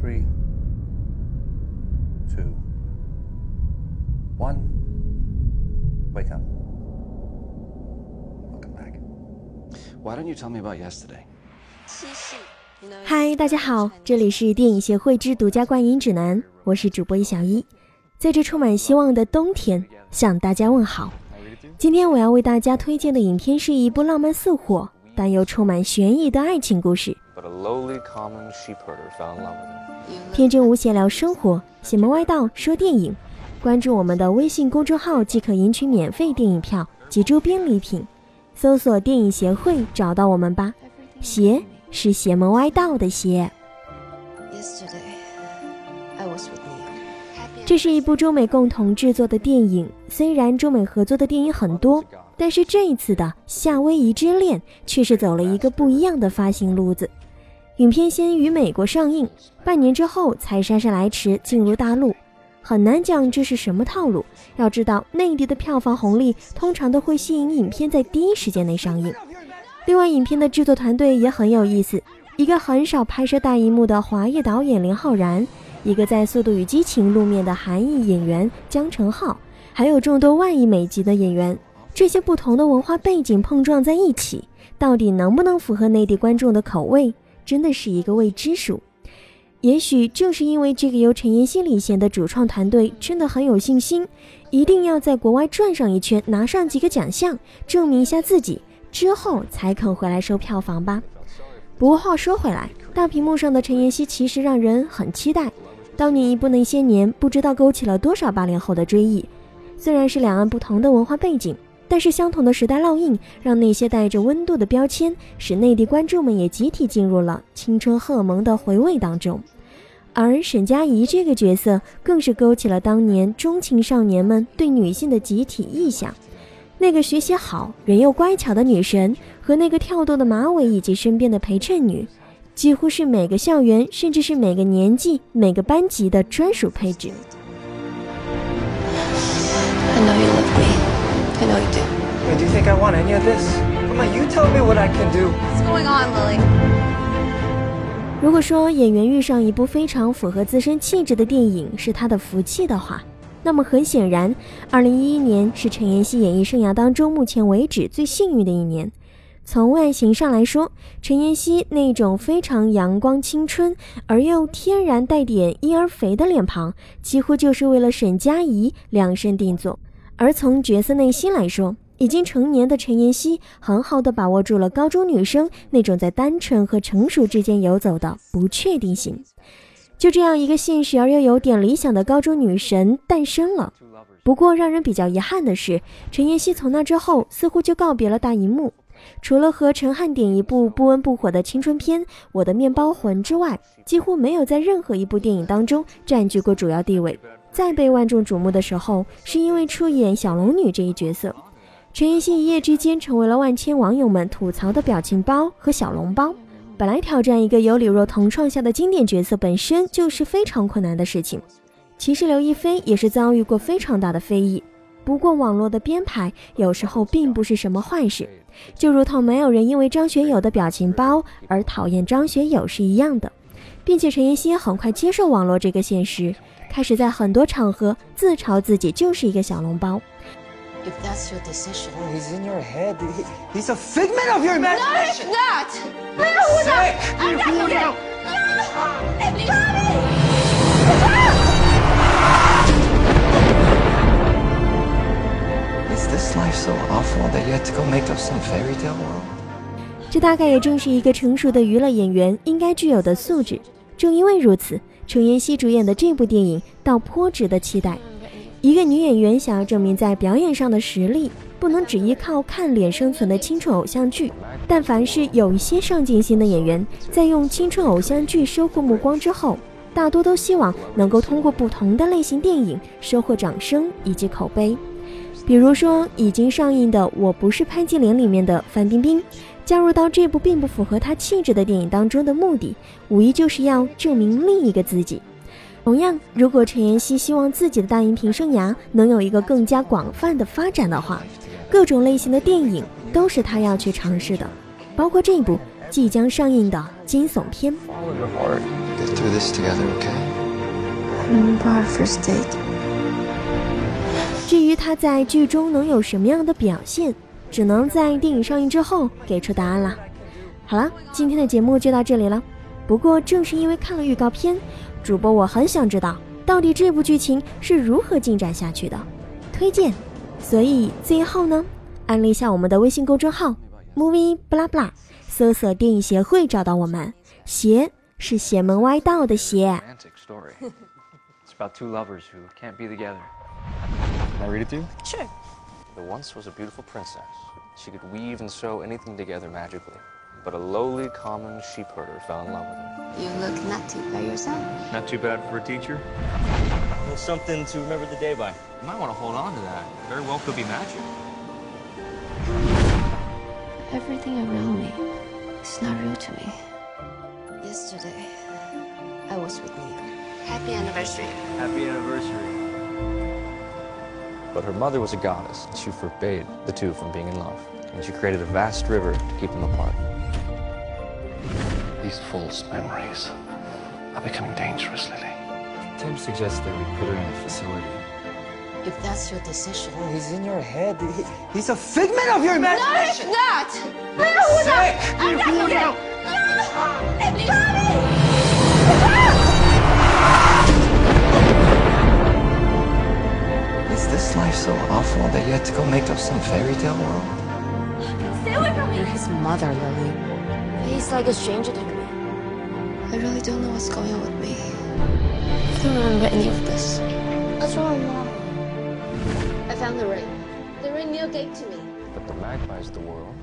Three, two, one. Wake up. Welcome back. Why don't you tell me about yesterday? 嗨，大家好，这里是电影协会之独家观影指南，我是主播一小一，在这充满希望的冬天向大家问好。今天我要为大家推荐的影片是一部浪漫似火但又充满悬疑的爱情故事。But a lowly common sheep herder fell in love with her. 天真无邪聊生活，邪门歪道说电影。关注我们的微信公众号即可赢取免费电影票及周边礼品，搜索“电影协会”找到我们吧。邪是邪门歪道的邪。Yesterday, I was with Neil. 这是一部中美共同制作的电影，虽然中美合作的电影很多，但是这一次的《夏威夷之恋》却是走了一个不一样的发行路子。影片先于美国上映，半年之后才姗姗来迟进入大陆，很难讲这是什么套路。要知道，内地的票房红利通常都会吸引影片在第一时间内上映。另外，影片的制作团队也很有意思，一个很少拍摄大荧幕的华裔导演林浩然。一个在《速度与激情》露面的韩裔演员姜成浩，还有众多万亿美级的演员，这些不同的文化背景碰撞在一起，到底能不能符合内地观众的口味，真的是一个未知数。也许正是因为这个由陈妍希领衔的主创团队真的很有信心，一定要在国外转上一圈，拿上几个奖项，证明一下自己，之后才肯回来收票房吧。不过话说回来，大屏幕上的陈妍希其实让人很期待。当年一部《那些年》，不知道勾起了多少八零后的追忆。虽然是两岸不同的文化背景，但是相同的时代烙印，让那些带着温度的标签，使内地观众们也集体进入了青春荷尔蒙的回味当中。而沈佳宜这个角色，更是勾起了当年中青少年们对女性的集体臆想。那个学习好、人又乖巧的女神，和那个跳动的马尾以及身边的陪衬女。几乎是每个校园，甚至是每个年纪、每个班级的专属配置。I know you do. Wait, do you think I want any of this? Come on, you tell me what I can do. What's going on, Lily? 如果说演员遇上一部非常符合自身气质的电影是他的福气的话，那么很显然二零一一年是陈妍希演艺生涯当中目前为止最幸运的一年。从外形上来说，陈妍希那种非常阳光青春而又天然带点婴儿肥的脸庞，几乎就是为了沈佳宜量身定做。而从角色内心来说，已经成年的陈妍希很好的把握住了高中女生那种在单纯和成熟之间游走的不确定性。就这样一个现实而又有点理想的高中女神诞生了。不过让人比较遗憾的是，陈妍希从那之后似乎就告别了大荧幕。除了和陈汉典一部不温不火的青春片《我的面包魂》之外，几乎没有在任何一部电影当中占据过主要地位。再被万众瞩目的时候，是因为出演小龙女这一角色。陈妍希一夜之间成为了万千网友们吐槽的表情包和小笼包。本来挑战一个由李若彤创下的经典角色本身就是非常困难的事情。其实刘亦菲也是遭遇过非常大的非议。不过网络的编排有时候并不是什么坏事，就如同没有人因为张学友的表情包而讨厌张学友是一样的，并且陈妍希很快接受网络这个现实，开始在很多场合自嘲自己就是一个小笼包。If that's your decision. Oh, he's in your head. He- he's a figment of your imagination. Not! Sick! Is this life so awful that you had to go make up some fairy tale world? 这大概也正是一个成熟的娱乐演员应该具有的素质。正因为如此，陈妍希主演的这部电影倒颇值得期待。一个女演员想要证明在表演上的实力，不能只依靠看脸生存的青春偶像剧。但凡是有一些上进心的演员，在用青春偶像剧收获目光之后，大多都希望能够通过不同的类型电影收获掌声以及口碑。比如说已经上映的《我不是潘金莲》里面的范冰冰，加入到这部并不符合他气质的电影当中的目的，无疑就是要证明另一个自己。同样，如果陈妍希希望自己的大荧屏生涯能有一个更加广泛的发展的话，各种类型的电影都是她要去尝试的，包括这一部即将上映的惊悚片。至于他在剧中能有什么样的表现，只能在电影上映之后给出答案了。好了，今天的节目就到这里了。不过正是因为看了预告片，主播我很想知道到底这部剧情是如何进展下去的，推荐。所以最后呢，安利一下我们的微信公众号 movie blah blah，搜索电影协会找到我们。邪是邪门歪道的邪。About two lovers who can't be together. Can I read it to you? Sure. There once was a beautiful princess. She could weave and sew anything together magically. But a lowly, common sheepherder fell in love with her. You look not too by yourself. Not too bad for a teacher. Well, something to remember the day by. You might want to hold on to that. Very well could be magic. Everything around me is not real to me. Yesterday, I was with Neo. Happy anniversary. Happy anniversary. But her mother was a goddess, and she forbade the two from being in love. And she created a vast river to keep them apart. These false memories are becoming dangerous, Lily. Tim suggests that we put her in a facility. If that's your decision. Oh, he's in your head. He- he's a figment of your imagination. No, he's not! Sick! Is awful that you had to go make up some fairy tale world? Stay away You're his mother, Lily. He's like a stranger to me. I really don't know what's going on with me. I don't remember any of this. What's wrong, Mom? I found the ring. The ring Neil gave to me. But the magpies the world